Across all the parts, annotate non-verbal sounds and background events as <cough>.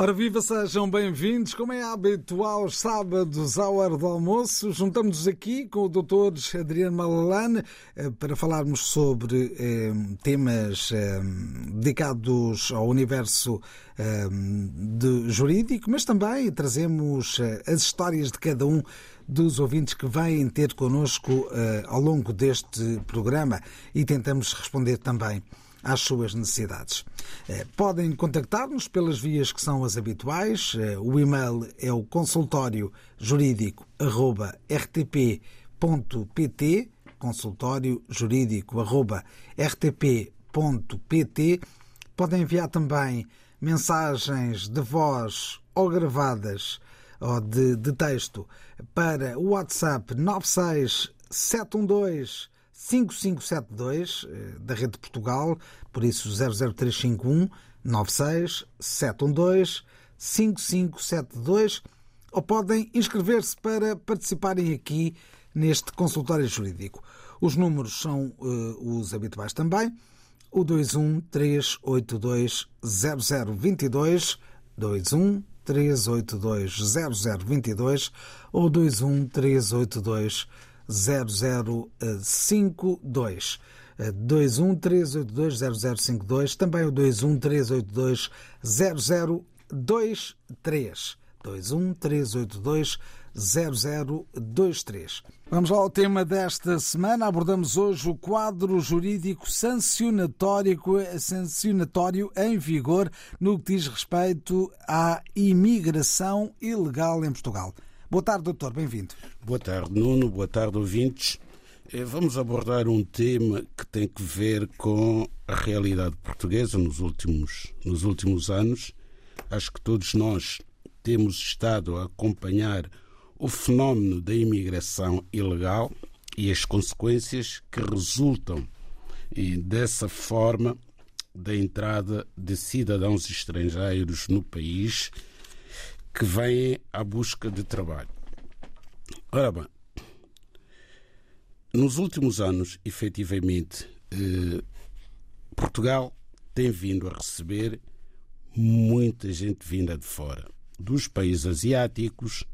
Ora viva, sejam bem-vindos. Como é habitual, aos sábados, à hora do almoço, juntamos-nos aqui com o Dr. Adriano Malalane eh, para falarmos sobre eh, temas eh, dedicados ao universo eh, de jurídico, mas também trazemos eh, as histórias de cada um dos ouvintes que vêm ter connosco eh, ao longo deste programa e tentamos responder também às suas necessidades. Eh, Podem contactar-nos pelas vias que são as habituais. Eh, O e-mail é o consultório jurídico rtp.pt consultório jurídico rtp.pt Podem enviar também mensagens de voz ou gravadas ou de, de texto para o WhatsApp 96712 5572 eh, da Rede de Portugal, por isso 00351 96 712 5572 ou podem inscrever-se para participarem aqui neste consultório jurídico. Os números são eh, os habituais também. O 21 382 0022 21 382 0022 ou 21 382 0052. 213820052, também o 213820023. 213820023. Vamos lá ao tema desta semana. Abordamos hoje o quadro jurídico sancionatório, sancionatório em vigor no que diz respeito à imigração ilegal em Portugal. Boa tarde, doutor. Bem-vindo. Boa tarde, Nuno. Boa tarde, ouvintes. Eh, Vamos abordar um tema que tem que ver com a realidade portuguesa nos últimos, nos últimos anos. Acho que todos nós temos estado a acompanhar o fenómeno da imigração ilegal e as consequências que resultam dessa forma da entrada de cidadãos estrangeiros no país que vêm à busca de trabalho. Ora bem, nos últimos anos, efetivamente, eh, Portugal tem vindo a receber muita gente vinda de fora, dos países asiáticos,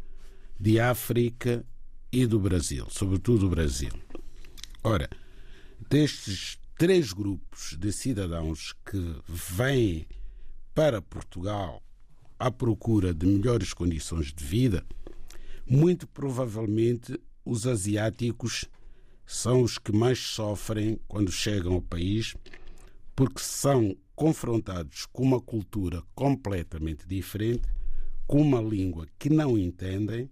de África e do Brasil, sobretudo do Brasil. Ora, destes três grupos de cidadãos que vêm para Portugal à procura de melhores condições de vida, muito provavelmente os asiáticos são os que mais sofrem quando chegam ao país, porque são confrontados com uma cultura completamente diferente, com uma língua que não entendem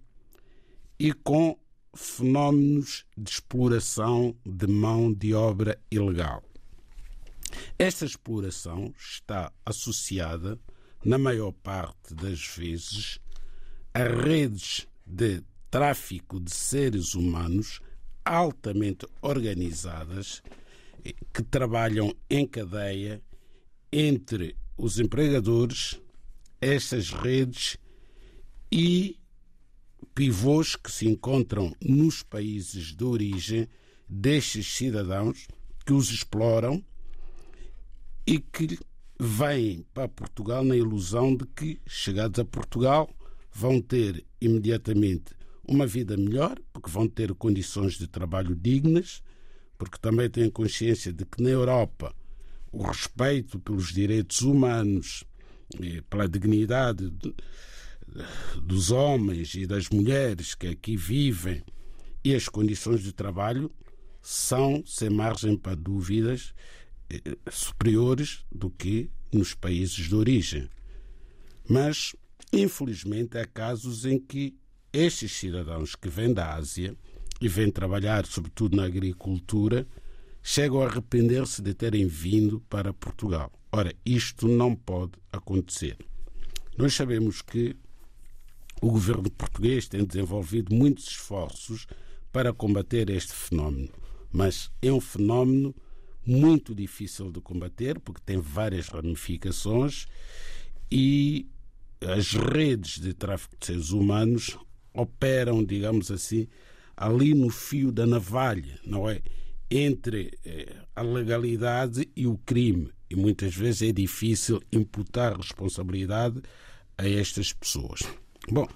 e com fenómenos de exploração de mão de obra ilegal. Esta exploração está associada, na maior parte das vezes, a redes de tráfico de seres humanos altamente organizadas que trabalham em cadeia entre os empregadores, estas redes e pivôs que se encontram nos países de origem destes cidadãos que os exploram e que vêm para Portugal na ilusão de que, chegados a Portugal, vão ter imediatamente uma vida melhor, porque vão ter condições de trabalho dignas, porque também têm consciência de que na Europa o respeito pelos direitos humanos, pela dignidade dos homens e das mulheres que aqui vivem e as condições de trabalho são, sem margem para dúvidas, superiores do que nos países de origem. Mas, infelizmente, há casos em que estes cidadãos que vêm da Ásia e vêm trabalhar, sobretudo na agricultura, chegam a arrepender-se de terem vindo para Portugal. Ora, isto não pode acontecer. Nós sabemos que o governo português tem desenvolvido muitos esforços para combater este fenómeno, mas é um fenómeno muito difícil de combater porque tem várias ramificações e as redes de tráfico de seres humanos operam, digamos assim, ali no fio da navalha, não é? Entre eh, a legalidade e o crime. E muitas vezes é difícil imputar responsabilidade a estas pessoas. Bom,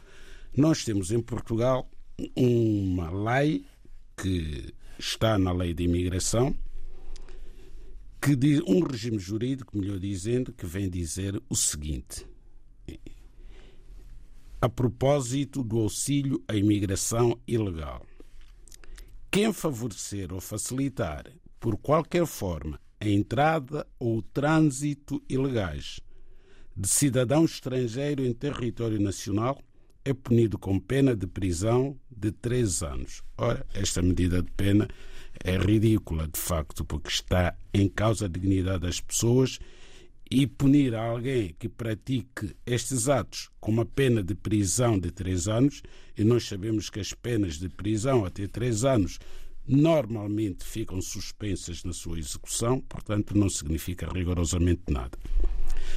nós temos em Portugal uma lei que está na lei de imigração, que diz um regime jurídico, melhor dizendo, que vem dizer o seguinte: a propósito do auxílio à imigração ilegal. Quem favorecer ou facilitar, por qualquer forma, a entrada ou o trânsito ilegais de cidadão estrangeiro em território nacional é punido com pena de prisão de três anos. Ora, esta medida de pena é ridícula, de facto, porque está em causa a dignidade das pessoas e punir alguém que pratique estes atos com uma pena de prisão de três anos, e nós sabemos que as penas de prisão até três anos normalmente ficam suspensas na sua execução, portanto não significa rigorosamente nada.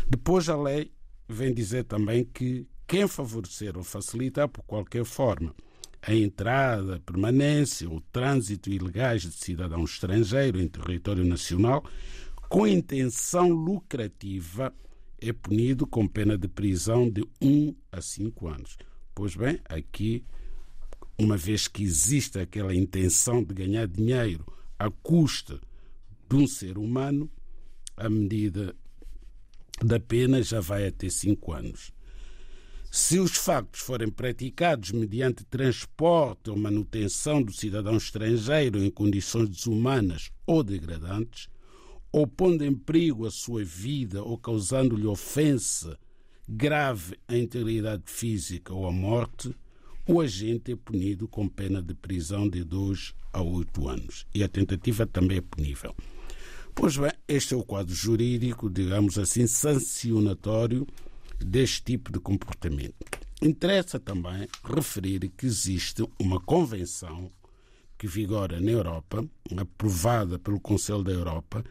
Depois a lei vem dizer também que quem favorecer ou facilitar por qualquer forma a entrada, permanência ou trânsito ilegais de cidadão estrangeiro em território nacional com intenção lucrativa é punido com pena de prisão de 1 a 5 anos. Pois bem, aqui, uma vez que existe aquela intenção de ganhar dinheiro à custa de um ser humano, a medida da pena já vai até 5 anos. Se os factos forem praticados mediante transporte ou manutenção do cidadão estrangeiro em condições desumanas ou degradantes, ou pondo em perigo a sua vida ou causando-lhe ofensa grave à integridade física ou à morte, o agente é punido com pena de prisão de 2 a 8 anos. E a tentativa também é punível. Pois bem, este é o quadro jurídico, digamos assim, sancionatório deste tipo de comportamento. Interessa também referir que existe uma convenção que vigora na Europa, aprovada pelo Conselho da Europa,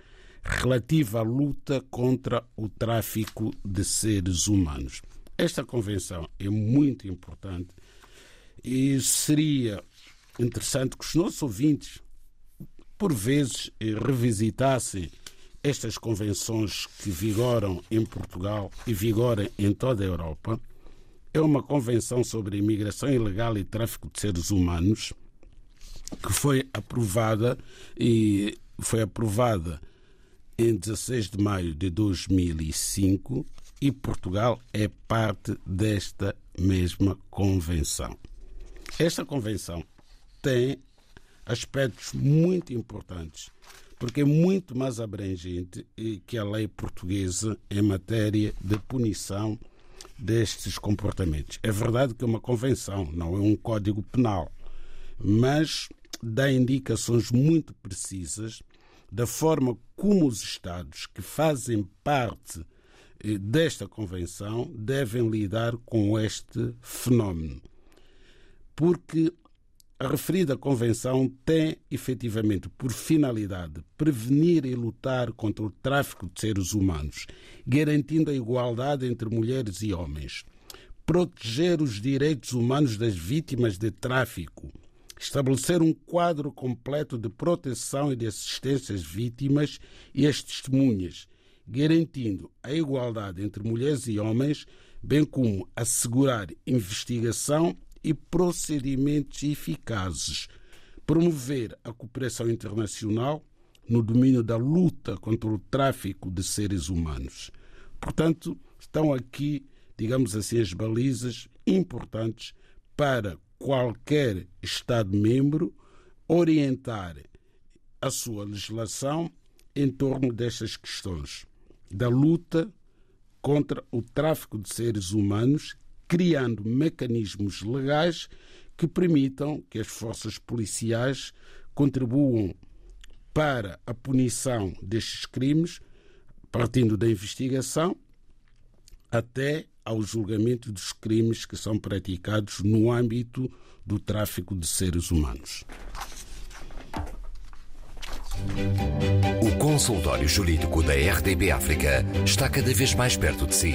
relativa à luta contra o tráfico de seres humanos. Esta convenção é muito importante e seria interessante que os nossos ouvintes, por vezes, revisitassem estas convenções que vigoram em Portugal e vigoram em toda a Europa. É uma convenção sobre imigração ilegal e tráfico de seres humanos que foi aprovada e foi aprovada em 16 de maio de 2005 e Portugal é parte desta mesma convenção. Esta convenção tem aspectos muito importantes, porque é muito mais abrangente que a lei portuguesa em matéria de punição destes comportamentos. É verdade que é uma convenção, não é um código penal, mas dá indicações muito precisas da forma como os Estados que fazem parte eh, desta convenção devem lidar com este fenómeno. Porque a referida convenção tem efetivamente por finalidade prevenir e lutar contra o tráfico de seres humanos, garantindo a igualdade entre mulheres e homens, proteger os direitos humanos das vítimas de tráfico estabelecer um quadro completo de proteção e de assistência às vítimas e às testemunhas, garantindo a igualdade entre mulheres e homens, bem como assegurar investigação e procedimentos eficazes, promover a cooperação internacional no domínio da luta contra o tráfico de seres humanos. Portanto, estão aqui, digamos assim, as balizas importantes para qualquer Estado-membro orientar a sua legislação em torno destas questões da luta contra o tráfico de seres humanos, criando mecanismos legais que permitam que as forças policiais contribuam para a punição destes crimes, partindo da investigação até ao julgamento dos crimes que são praticados no âmbito do tráfico de seres humanos. O consultório jurídico da RDB África está cada vez mais perto de si.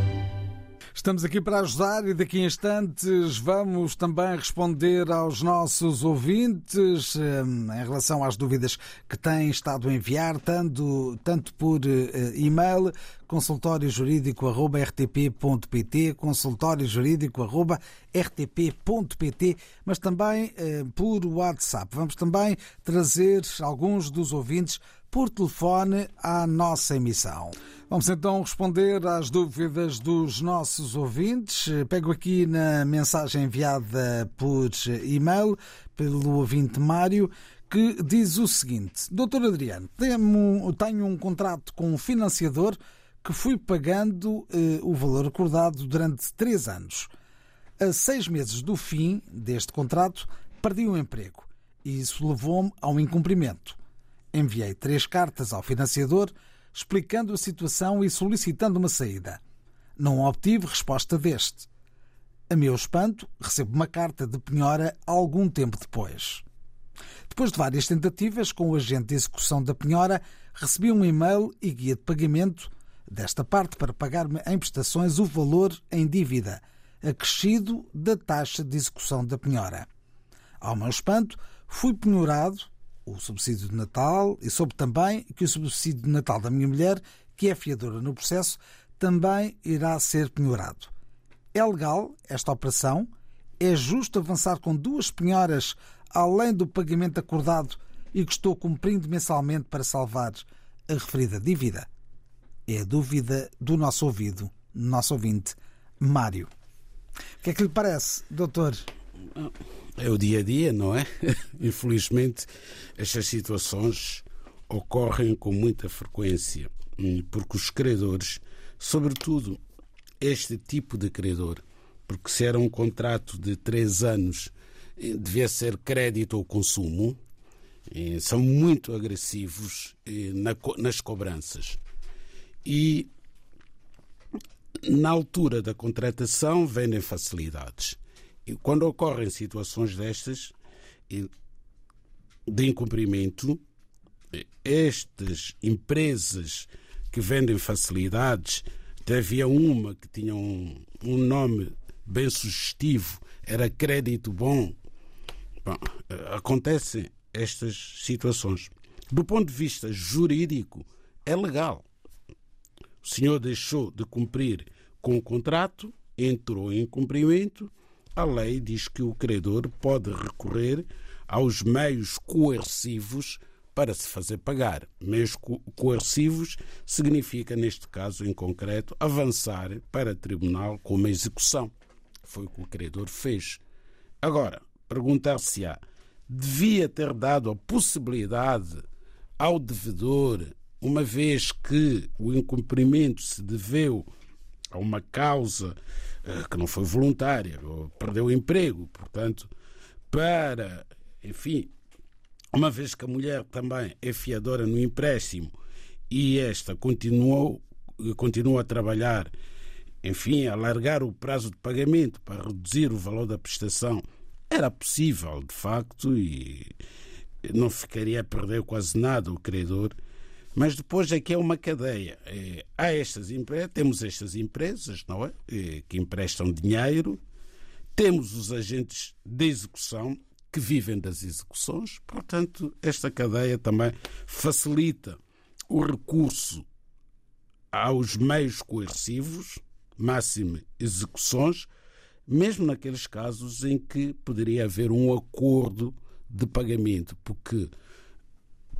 Estamos aqui para ajudar e daqui a instantes vamos também responder aos nossos ouvintes hum, em relação às dúvidas que têm estado a enviar, tanto, tanto por eh, e-mail, consultóriojurídico.rtp.pt, consultóriojurídico.rtp.pt, mas também eh, por WhatsApp. Vamos também trazer alguns dos ouvintes por telefone à nossa emissão. Vamos então responder às dúvidas dos nossos ouvintes. Pego aqui na mensagem enviada por e-mail pelo ouvinte Mário, que diz o seguinte: Doutor Adriano, tenho um contrato com um financiador que fui pagando eh, o valor acordado durante três anos. A seis meses do fim deste contrato, perdi o emprego e isso levou-me ao incumprimento. Enviei três cartas ao financiador explicando a situação e solicitando uma saída. Não obtive resposta deste. A meu espanto, recebo uma carta de penhora algum tempo depois. Depois de várias tentativas com o agente de execução da penhora, recebi um e-mail e guia de pagamento desta parte para pagar-me em prestações o valor em dívida, acrescido da taxa de execução da penhora. Ao meu espanto, fui penhorado o subsídio de Natal e soube também que o subsídio de Natal da minha mulher, que é fiadora no processo, também irá ser penhorado. É legal esta operação? É justo avançar com duas penhoras além do pagamento acordado e que estou cumprindo mensalmente para salvar a referida dívida? É a dúvida do nosso ouvido, nosso ouvinte, Mário. O que é que lhe parece, doutor? É o dia a dia, não é? <laughs> Infelizmente, estas situações ocorrem com muita frequência, hum, porque os credores, sobretudo este tipo de credor, porque se era um contrato de três anos, eh, devia ser crédito ou consumo, eh, são muito agressivos eh, nas cobranças. E na altura da contratação vendem facilidades. E quando ocorrem situações destas de incumprimento, estas empresas que vendem facilidades, havia uma que tinha um, um nome bem sugestivo, era crédito bom. bom. Acontecem estas situações. Do ponto de vista jurídico, é legal. O senhor deixou de cumprir com o contrato, entrou em cumprimento a lei diz que o credor pode recorrer aos meios coercivos para se fazer pagar. Meios coercivos significa, neste caso em concreto, avançar para tribunal com uma execução. Foi o que o credor fez. Agora, perguntar-se-á, devia ter dado a possibilidade ao devedor, uma vez que o incumprimento se deveu a uma causa que não foi voluntária, perdeu o emprego, portanto, para, enfim, uma vez que a mulher também é fiadora no empréstimo e esta continuou, continua a trabalhar, enfim, a alargar o prazo de pagamento para reduzir o valor da prestação, era possível, de facto, e não ficaria a perder quase nada o credor mas depois aqui é uma cadeia. É, há estas empresas, temos estas empresas, não é? é? Que emprestam dinheiro, temos os agentes de execução que vivem das execuções, portanto, esta cadeia também facilita o recurso aos meios coercivos, máximo execuções, mesmo naqueles casos em que poderia haver um acordo de pagamento, porque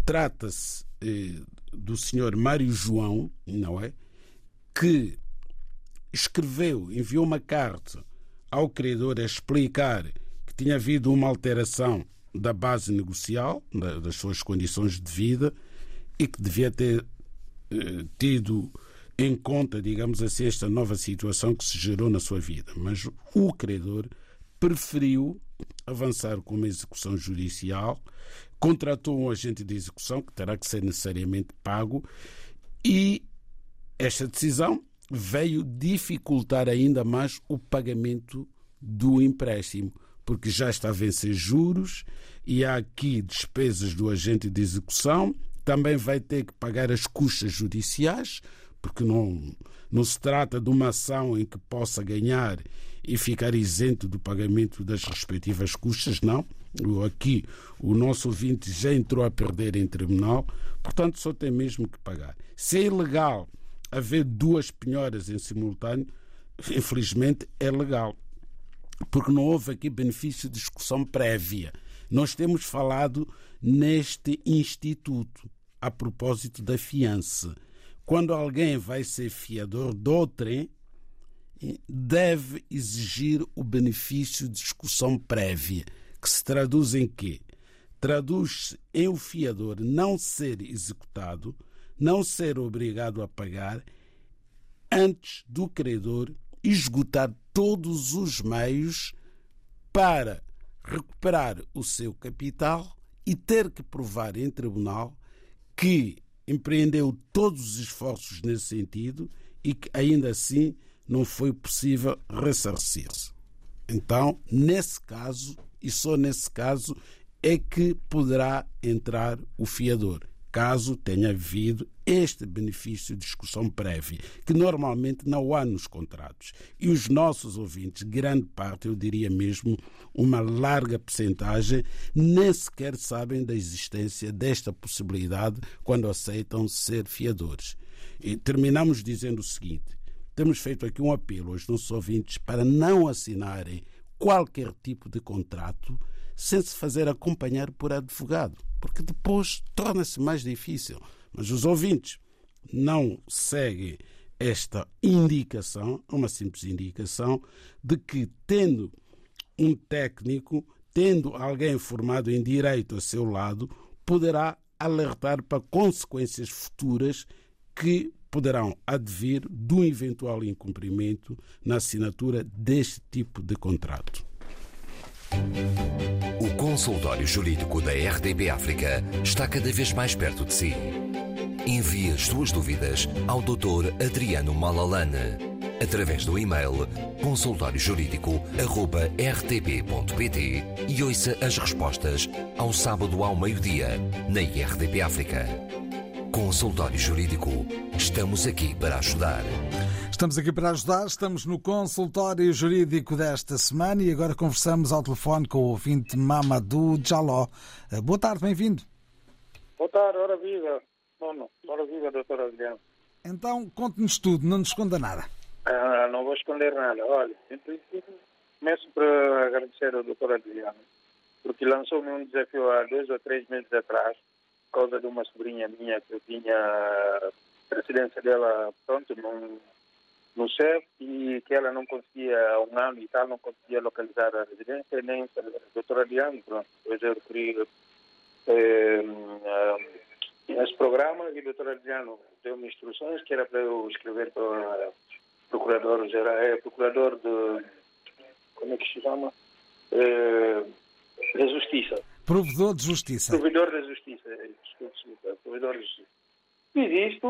trata-se eh, do senhor Mário João, não é? Que escreveu, enviou uma carta ao credor a explicar que tinha havido uma alteração da base negocial, das suas condições de vida, e que devia ter eh, tido em conta, digamos assim, esta nova situação que se gerou na sua vida. Mas o credor preferiu avançar com uma execução judicial contratou um agente de execução que terá que ser necessariamente pago E esta decisão veio dificultar ainda mais o pagamento do empréstimo, porque já está a vencer juros e há aqui despesas do agente de execução, também vai ter que pagar as custas judiciais, porque não, não se trata de uma ação em que possa ganhar e ficar isento do pagamento das respectivas custas, não. Aqui o nosso ouvinte já entrou a perder em tribunal, portanto só tem mesmo que pagar. Se é ilegal haver duas penhoras em simultâneo, infelizmente é legal, porque não houve aqui benefício de discussão prévia. Nós temos falado neste instituto a propósito da fiança. Quando alguém vai ser fiador de outrem, deve exigir o benefício de discussão prévia, que se traduz em quê? Traduz-se em o fiador não ser executado não ser obrigado a pagar antes do credor esgotar todos os meios para recuperar o seu capital e ter que provar em tribunal que empreendeu todos os esforços nesse sentido e que ainda assim não foi possível ressarcir-se. Então, nesse caso, e só nesse caso, é que poderá entrar o fiador caso tenha havido este benefício de discussão prévia, que normalmente não há nos contratos. E os nossos ouvintes, grande parte, eu diria mesmo uma larga percentagem, nem sequer sabem da existência desta possibilidade quando aceitam ser fiadores. E terminamos dizendo o seguinte: temos feito aqui um apelo aos nossos ouvintes para não assinarem qualquer tipo de contrato sem se fazer acompanhar por advogado porque depois torna-se mais difícil. Mas os ouvintes não seguem esta indicação, uma simples indicação, de que, tendo um técnico, tendo alguém formado em direito a seu lado, poderá alertar para consequências futuras que poderão advir do eventual incumprimento na assinatura deste tipo de contrato. O consultório jurídico da RDB África está cada vez mais perto de si. Envie as suas dúvidas ao Dr. Adriano Malalane através do e-mail consultóriojurídico.rtp.pt e ouça as respostas ao sábado ao meio-dia na RDP África. Consultório Jurídico. Estamos aqui para ajudar. Estamos aqui para ajudar, estamos no consultório jurídico desta semana e agora conversamos ao telefone com o ouvinte Mamadou Jaló. Eh, boa tarde, bem-vindo. Boa tarde, ora viva. Não, ora viva, doutora Adriano. Então, conte-nos tudo, não nos esconda nada. Ah, não vou esconder nada. Olha, em princípio, começo por agradecer ao doutor Adriano, porque lançou-me um desafio há dois ou três meses atrás, por causa de uma sobrinha minha que eu tinha a residência dela, pronto, num no CEF e que ela não conseguia, um ano e tal, não conseguia localizar a residência, nem a doutora Diane, pronto, depois eu requeri eh, esse programa e a doutora Diane deu-me instruções que era para eu escrever para o procurador geral, é procurador de, como é que se chama? Eh, da Justiça. Provedor de Justiça. Provedor da Justiça, desculpe, provedor de Justiça. E isto,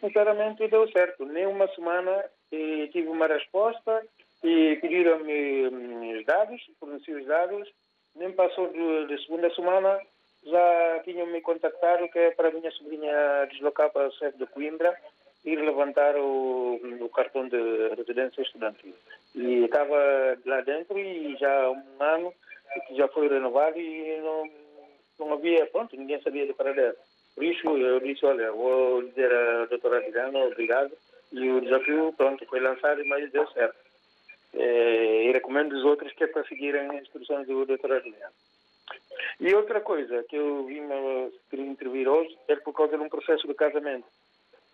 sinceramente, deu certo. Nem uma semana e tive uma resposta e pediram-me hum, os dados, forneci os dados. Nem passou da segunda semana, já tinham-me contactado que é para a minha sobrinha deslocar para a sede de Coimbra ir levantar o, o cartão de residência estudantil. E estava lá dentro e já há um ano que já foi renovado e não, não havia, pronto, ninguém sabia de paradeiro. Por isso eu disse, olha, vou dizer à doutora Adriana, obrigado, e o desafio, pronto, foi lançado, mas deu certo. É, e recomendo os outros que é para seguirem as instruções do doutor Adriano. E outra coisa que eu vim intervir hoje é por causa de um processo de casamento.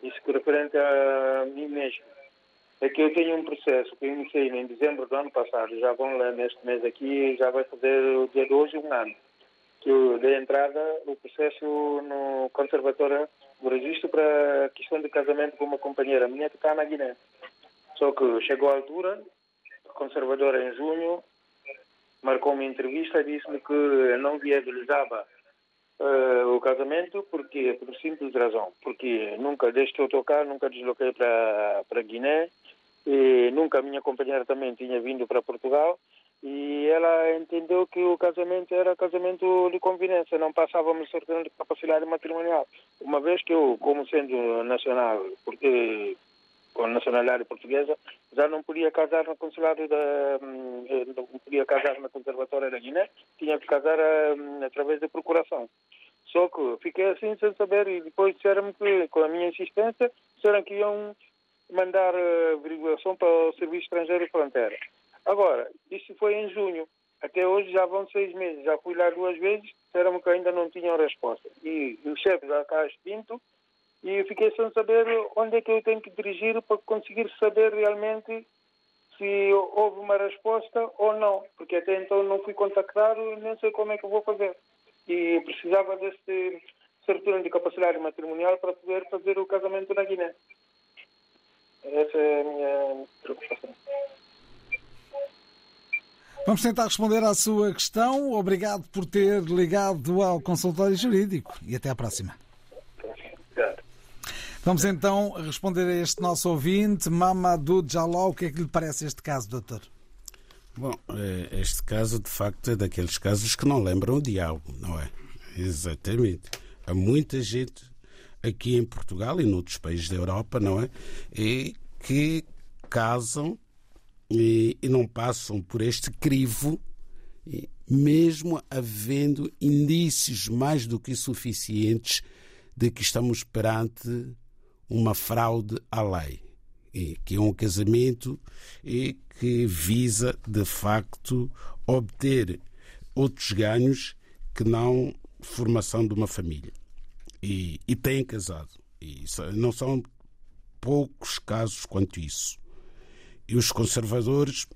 Isso que referente a mim mesmo. É que eu tenho um processo que iniciei em dezembro do ano passado, já vão lá neste mês aqui, já vai fazer o dia de hoje um ano. Que eu dei entrada o processo no Conservatório do Registro para a questão de casamento com uma companheira minha que está na Guiné. Só que chegou a altura, a conservadora em junho marcou uma entrevista e disse-me que não viabilizava uh, o casamento porque por simples razão, porque nunca que eu cá, nunca desloquei para para Guiné e nunca a minha companheira também tinha vindo para Portugal e ela entendeu que o casamento era casamento de convivência, não passávamos certidão de capacidade matrimonial. Uma vez que eu, como sendo nacional, porque com nacionalidade portuguesa, já não podia casar no consulado da hum, não podia casar na conservatória da Guiné, tinha que casar hum, através da procuração. Só que fiquei assim sem saber e depois disseram-me que, com a minha insistência, disseram que iam mandar eh, averiguação para o Serviço Estrangeiro e Fronteira. Agora, isso foi em junho. Até hoje já vão seis meses. Já fui lá duas vezes, disseram que ainda não tinham resposta. E o chefe da Caixa Pinto e fiquei sem saber onde é que eu tenho que dirigir para conseguir saber realmente se houve uma resposta ou não, porque até então não fui contactado e nem sei como é que vou fazer. E precisava desse certidão de capacidade matrimonial para poder fazer o casamento na Guiné. Essa é a minha preocupação. Vamos tentar responder à sua questão. Obrigado por ter ligado ao consultório jurídico e até à próxima. Vamos então responder a este nosso ouvinte, Mamadou Jaló. O que é que lhe parece este caso, doutor? Bom, é, este caso, de facto, é daqueles casos que não lembram o diabo, não é? Exatamente. Há muita gente aqui em Portugal e noutros países da Europa, não é? E que casam e, e não passam por este crivo, mesmo havendo indícios mais do que suficientes de que estamos perante uma fraude à lei, que é um casamento e que visa, de facto, obter outros ganhos que não formação de uma família. E, e têm casado. E não são poucos casos quanto isso. E os conservadores,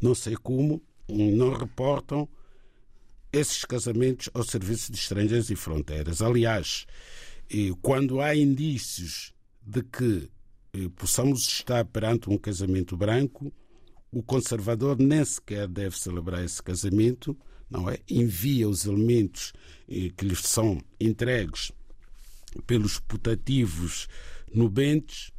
não sei como, não reportam esses casamentos ao Serviço de Estrangeiros e Fronteiras. Aliás, quando há indícios de que possamos estar perante um casamento branco, o conservador nem sequer deve celebrar esse casamento, não é? Envia os elementos que lhes são entregues pelos putativos nubentes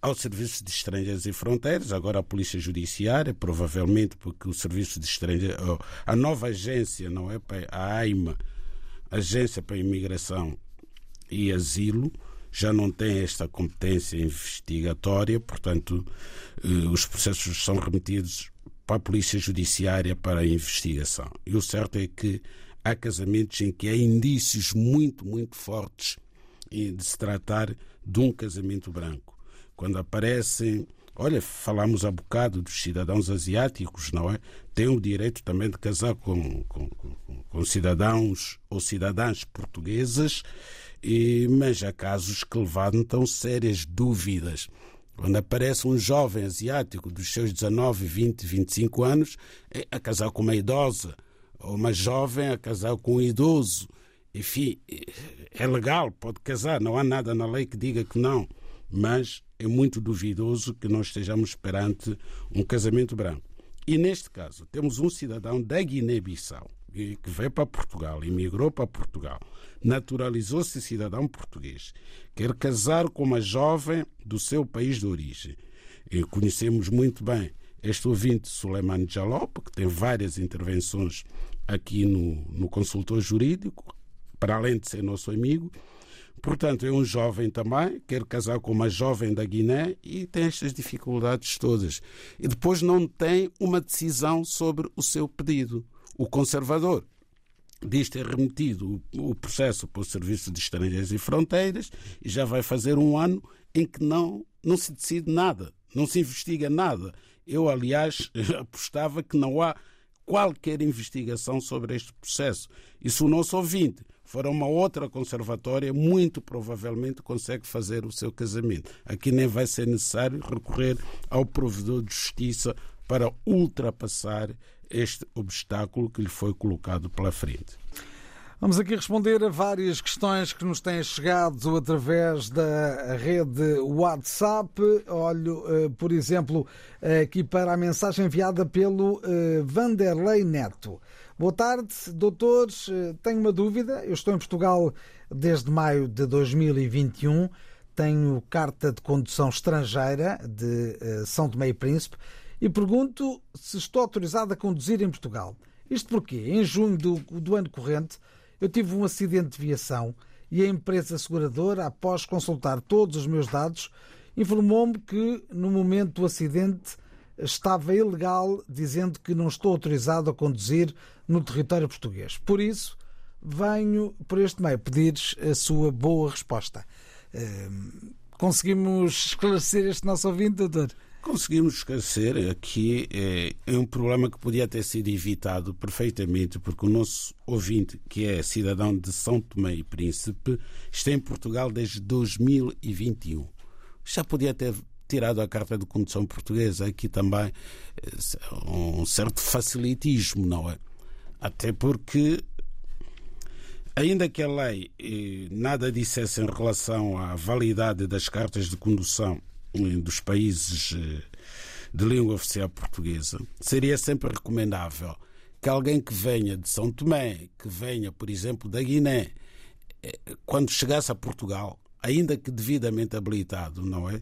ao Serviço de Estrangeiros e Fronteiras, agora a Polícia Judiciária, provavelmente porque o Serviço de Estrangeiros, a nova agência, não é? A AIMA, Agência para a Imigração e Asilo, já não tem esta competência investigatória, portanto, eh, os processos são remetidos para a Polícia Judiciária para a investigação. E o certo é que há casamentos em que há indícios muito, muito fortes de se tratar de um casamento branco. Quando aparecem, olha, falamos há bocado dos cidadãos asiáticos, não é? Têm o direito também de casar com, com, com cidadãos ou cidadãs portuguesas e, mas há casos que levantam sérias dúvidas. Quando aparece um jovem asiático dos seus 19, 20, 25 anos é a casar com uma idosa, uma jovem a casar com um idoso, enfim, é legal, pode casar, não há nada na lei que diga que não, mas é muito duvidoso que nós estejamos perante um casamento branco. E neste caso, temos um cidadão da Guiné-Bissau que veio para Portugal, emigrou para Portugal, naturalizou-se cidadão português, quer casar com uma jovem do seu país de origem. E conhecemos muito bem este ouvinte, Suleiman Jalop, que tem várias intervenções aqui no, no consultor jurídico, para além de ser nosso amigo. Portanto, é um jovem também, quer casar com uma jovem da Guiné e tem estas dificuldades todas. E depois não tem uma decisão sobre o seu pedido. O conservador diz ter remetido o processo para o Serviço de Estrangeiros e Fronteiras e já vai fazer um ano em que não, não se decide nada, não se investiga nada. Eu, aliás, <laughs> apostava que não há qualquer investigação sobre este processo. E se o nosso ouvinte for a uma outra conservatória, muito provavelmente consegue fazer o seu casamento. Aqui nem vai ser necessário recorrer ao provedor de justiça para ultrapassar este obstáculo que lhe foi colocado pela frente. Vamos aqui responder a várias questões que nos têm chegado através da rede WhatsApp. Olho, eh, por exemplo, aqui para a mensagem enviada pelo eh, Vanderlei Neto. Boa tarde, doutores. Tenho uma dúvida. Eu estou em Portugal desde maio de 2021. Tenho carta de condução estrangeira de eh, São Tomé e Príncipe e pergunto se estou autorizado a conduzir em Portugal. Isto porque, em junho do, do ano corrente, eu tive um acidente de viação e a empresa seguradora, após consultar todos os meus dados, informou-me que no momento do acidente estava ilegal, dizendo que não estou autorizado a conduzir no território português. Por isso, venho por este meio pedir a sua boa resposta. Ehm, conseguimos <laughs> esclarecer este nosso ouvinte, doutor? Conseguimos esclarecer aqui é, é, um problema que podia ter sido evitado perfeitamente, porque o nosso ouvinte, que é cidadão de São Tomé e Príncipe, está em Portugal desde 2021. Já podia ter tirado a carta de condução portuguesa. Aqui também é, um certo facilitismo, não é? Até porque Ainda que a lei eh, nada dissesse em relação à validade das cartas de condução eh, dos países eh, de língua oficial portuguesa, seria sempre recomendável que alguém que venha de São Tomé, que venha, por exemplo, da Guiné, quando chegasse a Portugal, ainda que devidamente habilitado, não é?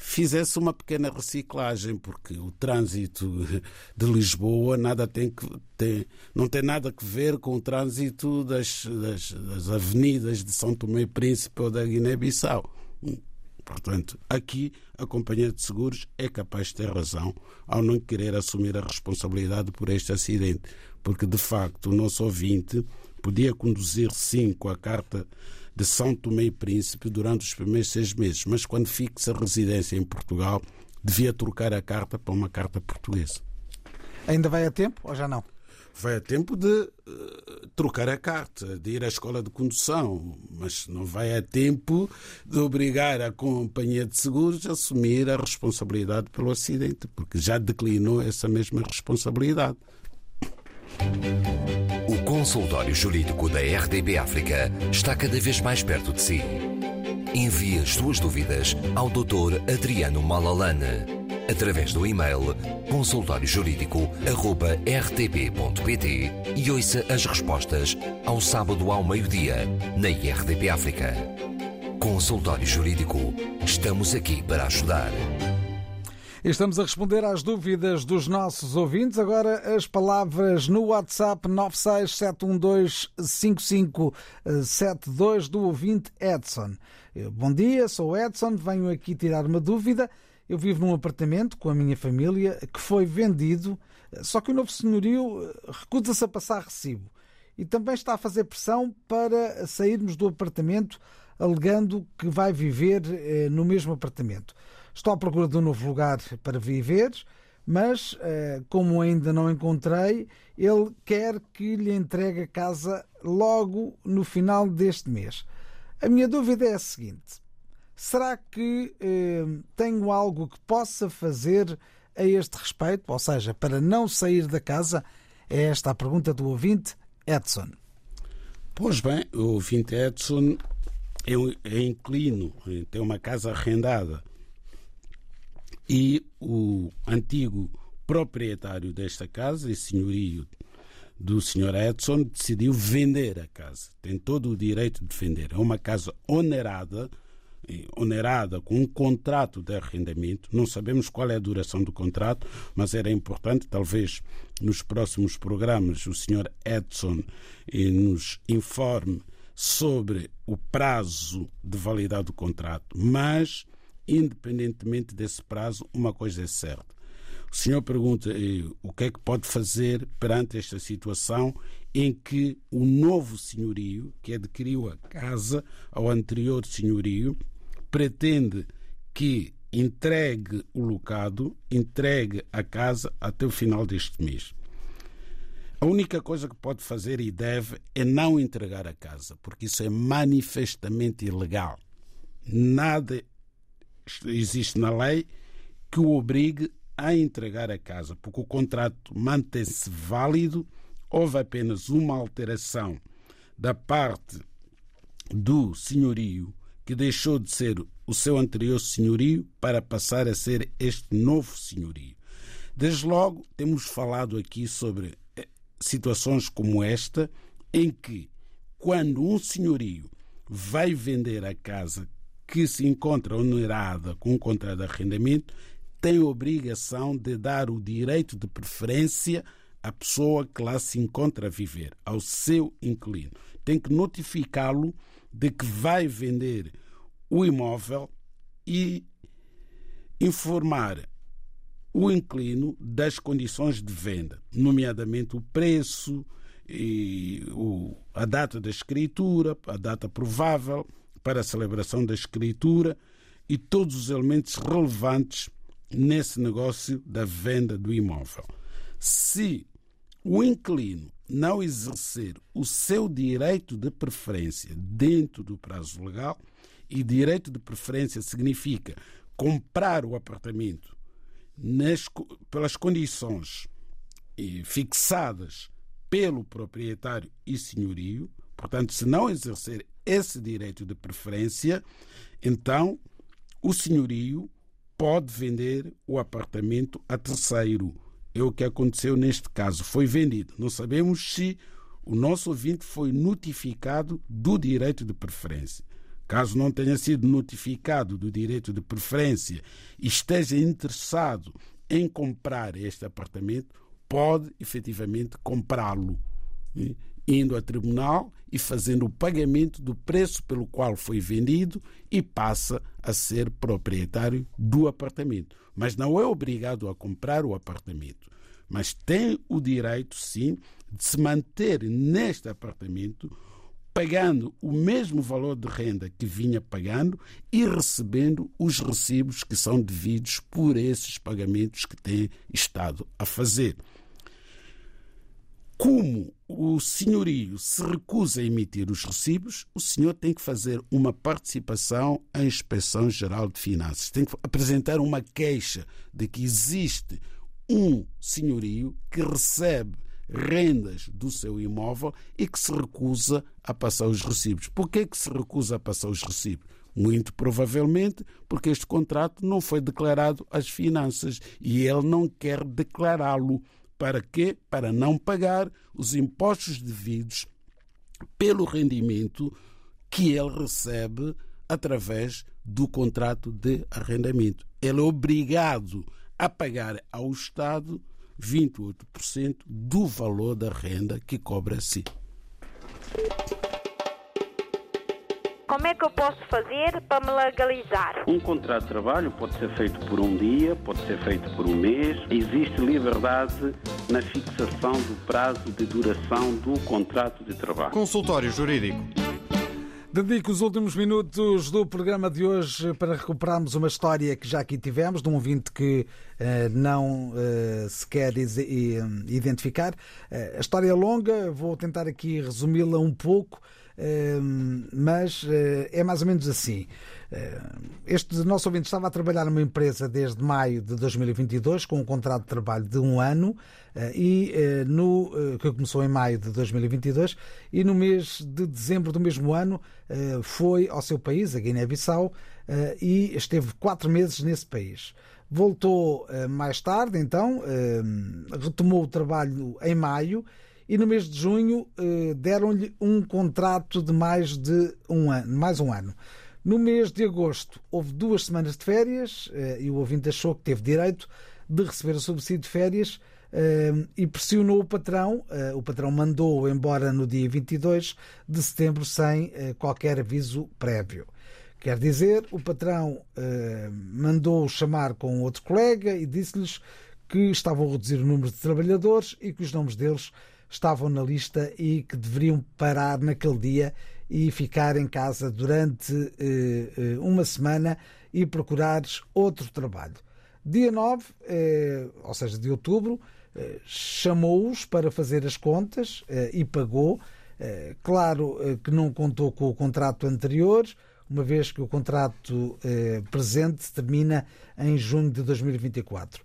fizesse uma pequena reciclagem, porque o trânsito <laughs> de Lisboa nada tem que, tem, não tem nada a ver com o trânsito das, das, das avenidas de São Tomé e Príncipe ou da Guiné-Bissau. Portanto, aqui a companhia de seguros é capaz de ter razão ao não querer assumir a responsabilidade por este acidente, porque de facto o nosso ouvinte podia conduzir sim com a carta de São Tomé e Príncipe durante os primeiros seis meses, mas quando fixa residência em Portugal, devia trocar a carta para uma carta portuguesa. Ainda vai a tempo ou já não? Vai a tempo de uh, trocar a carta, de ir à escola de condução, mas não vai a tempo de obrigar a companhia de seguros a assumir a responsabilidade pelo acidente, porque já declinou essa mesma responsabilidade. O consultório jurídico da RDB África está cada vez mais perto de si. Envie as suas dúvidas ao Dr. Adriano Malalane através do e-mail consultóriojurídico.rtp.pt e ouça as respostas ao sábado ao meio-dia na RDP África. Consultório Jurídico. Estamos aqui para ajudar. Estamos a responder às dúvidas dos nossos ouvintes. Agora as palavras no WhatsApp 967125572 do ouvinte Edson. Bom dia, sou Edson, venho aqui tirar uma dúvida. Eu vivo num apartamento com a minha família que foi vendido, só que o novo senhorio recusa-se a passar recibo e também está a fazer pressão para sairmos do apartamento, alegando que vai viver eh, no mesmo apartamento. Estou à procura de um novo lugar para viver, mas eh, como ainda não encontrei, ele quer que lhe entregue a casa logo no final deste mês. A minha dúvida é a seguinte: será que eh, tenho algo que possa fazer a este respeito? Ou seja, para não sair da casa? É esta a pergunta do ouvinte Edson. Pois bem, o ouvinte Edson é, inclino, tem uma casa arrendada e o antigo proprietário desta casa e senhorio do Sr. Edson decidiu vender a casa. Tem todo o direito de vender. É uma casa onerada, onerada com um contrato de arrendamento. Não sabemos qual é a duração do contrato, mas era importante, talvez nos próximos programas, o Sr. Edson eh, nos informe sobre o prazo de validade do contrato. Mas independentemente desse prazo, uma coisa é certa. O senhor pergunta eh, o que é que pode fazer perante esta situação em que o novo senhorio, que adquiriu a casa ao anterior senhorio, pretende que entregue o locado, entregue a casa até o final deste mês. A única coisa que pode fazer e deve é não entregar a casa, porque isso é manifestamente ilegal. Nada existe na lei que o obrigue a entregar a casa, porque o contrato mantém-se válido, houve apenas uma alteração da parte do senhorio que deixou de ser o seu anterior senhorio para passar a ser este novo senhorio. Desde logo, temos falado aqui sobre eh, situações como esta, em que, quando um senhorio vai vender a casa que se encontra onerada com um contrato de arrendamento, tem a obrigação de dar o direito de preferência à pessoa que lá se encontra a viver, ao seu inquilino. Tem que notificá-lo de que vai vender o imóvel e informar o inquilino das condições de venda, nomeadamente o preço, e o, a data da escritura, a data provável para a celebração da escritura e todos os elementos relevantes nesse negócio da venda do imóvel. Se o inquilino não exercer o seu direito de preferência dentro do prazo legal, e direito de preferência significa comprar o apartamento nas, pelas condições eh, fixadas pelo proprietário e senhorio, portanto, se não exercer esse direito de preferência, então o senhorio pode vender o apartamento a terceiro. É o que aconteceu neste caso. Foi vendido. Não sabemos se o nosso ouvinte foi notificado do direito de preferência. Caso não tenha sido notificado do direito de preferência e esteja interessado em comprar este apartamento, pode efetivamente comprá-lo, né? Indo a tribunal e fazendo o pagamento do preço pelo qual foi vendido e passa a ser proprietário do apartamento. Mas não é obrigado a comprar o apartamento, mas tem o direito, sim, de se manter neste apartamento pagando o mesmo valor de renda que vinha pagando e recebendo os recibos que são devidos por esses pagamentos que tem estado a fazer. Como o senhorio se recusa a emitir os recibos, o senhor tem que fazer uma participação à Inspeção Geral de Finanças. Tem que apresentar uma queixa de que existe um senhorio que recebe rendas do seu imóvel e que se recusa a passar os recibos. Por que, que se recusa a passar os recibos? Muito provavelmente porque este contrato não foi declarado às finanças e ele não quer declará-lo. Para quê? Para não pagar os impostos devidos pelo rendimento que ele recebe através do contrato de arrendamento. Ele é obrigado a pagar ao Estado 28% do valor da renda que cobra a si. Como é que eu posso fazer para me legalizar? Um contrato de trabalho pode ser feito por um dia, pode ser feito por um mês. Existe liberdade na fixação do prazo de duração do contrato de trabalho. Consultório Jurídico. Dedico os últimos minutos do programa de hoje para recuperarmos uma história que já aqui tivemos, de um ouvinte que uh, não uh, se quer identificar. Uh, a história é longa, vou tentar aqui resumi-la um pouco mas eh, é mais ou menos assim. Eh, este nosso ouvinte estava a trabalhar numa empresa desde maio de 2022 com um contrato de trabalho de um ano eh, e no que começou em maio de 2022 e no mês de dezembro do mesmo ano foi ao seu país, a Guiné-Bissau, e esteve quatro meses nesse país. Voltou mais tarde, então, retomou o trabalho em maio e no mês de junho eh, deram-lhe um contrato de mais de um ano, mais um ano. No mês de agosto houve duas semanas de férias eh, e o ouvinte achou que teve direito de receber o subsídio de férias eh, e pressionou o patrão. O patrão mandou-o embora no dia 22 de setembro sem qualquer aviso prévio. Quer dizer, o patrão mandou-o chamar com outro colega e disse-lhes que estavam a reduzir o número de trabalhadores e que os nomes deles estavam na lista e que deveriam parar naquele dia e ficar em casa durante eh, eh uma semana e procurar outro trabalho. Dia 9, eh, ou seja, de outubro, eh, chamou-os para fazer as contas eh, e pagou. Eh, claro que não contou com o contrato anterior, uma vez que o contrato presente termina em junho de 2024.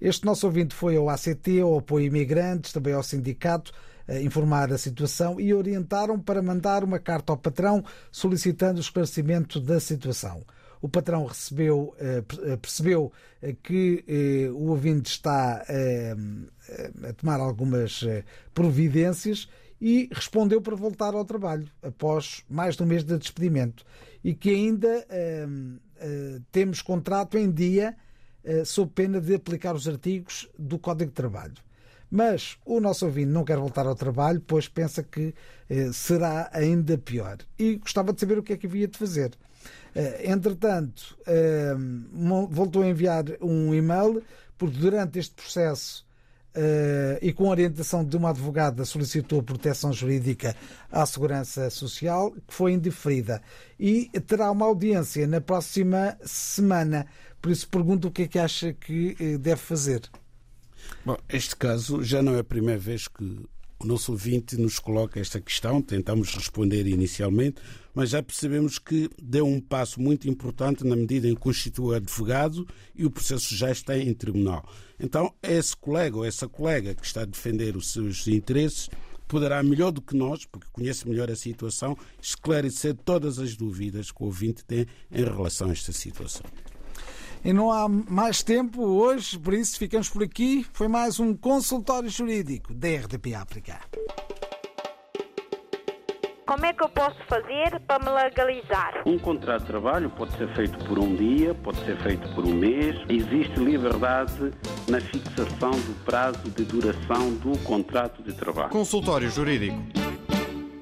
Este nosso ouvinte foi ao ACT, ao Apoio Imigrantes, também ao sindicato, informar a situação e orientaram para mandar uma carta ao patrão solicitando o esclarecimento da situação. o patrão recebeu, percebeu que o ouvinte está a tomar algumas providências e respondeu para voltar ao trabalho após mais de um mês de despedimento e que ainda temos contrato em dia sob pena de aplicar os artigos do Código de Trabalho. Mas o nosso ouvinte não quer voltar ao trabalho, pois pensa que eh, será ainda pior. E gostava de saber o que é que havia de fazer. Eh, entretanto, eh, voltou a enviar um e-mail, porque durante este processo e com a orientação de uma advogada solicitou proteção jurídica à Segurança Social, que foi indeferida. E terá uma audiência na próxima semana. Por isso pergunto o que é que acha que deve fazer. Bom, este caso já não é a primeira vez que o nosso ouvinte nos coloca esta questão, tentamos responder inicialmente, mas já percebemos que deu um passo muito importante na medida em que constitui advogado e o processo já está em tribunal. Então, esse colega ou essa colega que está a defender os seus interesses poderá, melhor do que nós, porque conhece melhor a situação, esclarecer todas as dúvidas que o ouvinte tem em relação a esta situação. E não há mais tempo hoje, por isso ficamos por aqui. Foi mais um consultório jurídico da RDP África. Como é que eu posso fazer para me legalizar? Um contrato de trabalho pode ser feito por um dia, pode ser feito por um mês. Existe liberdade na fixação do prazo de duração do contrato de trabalho. Consultório Jurídico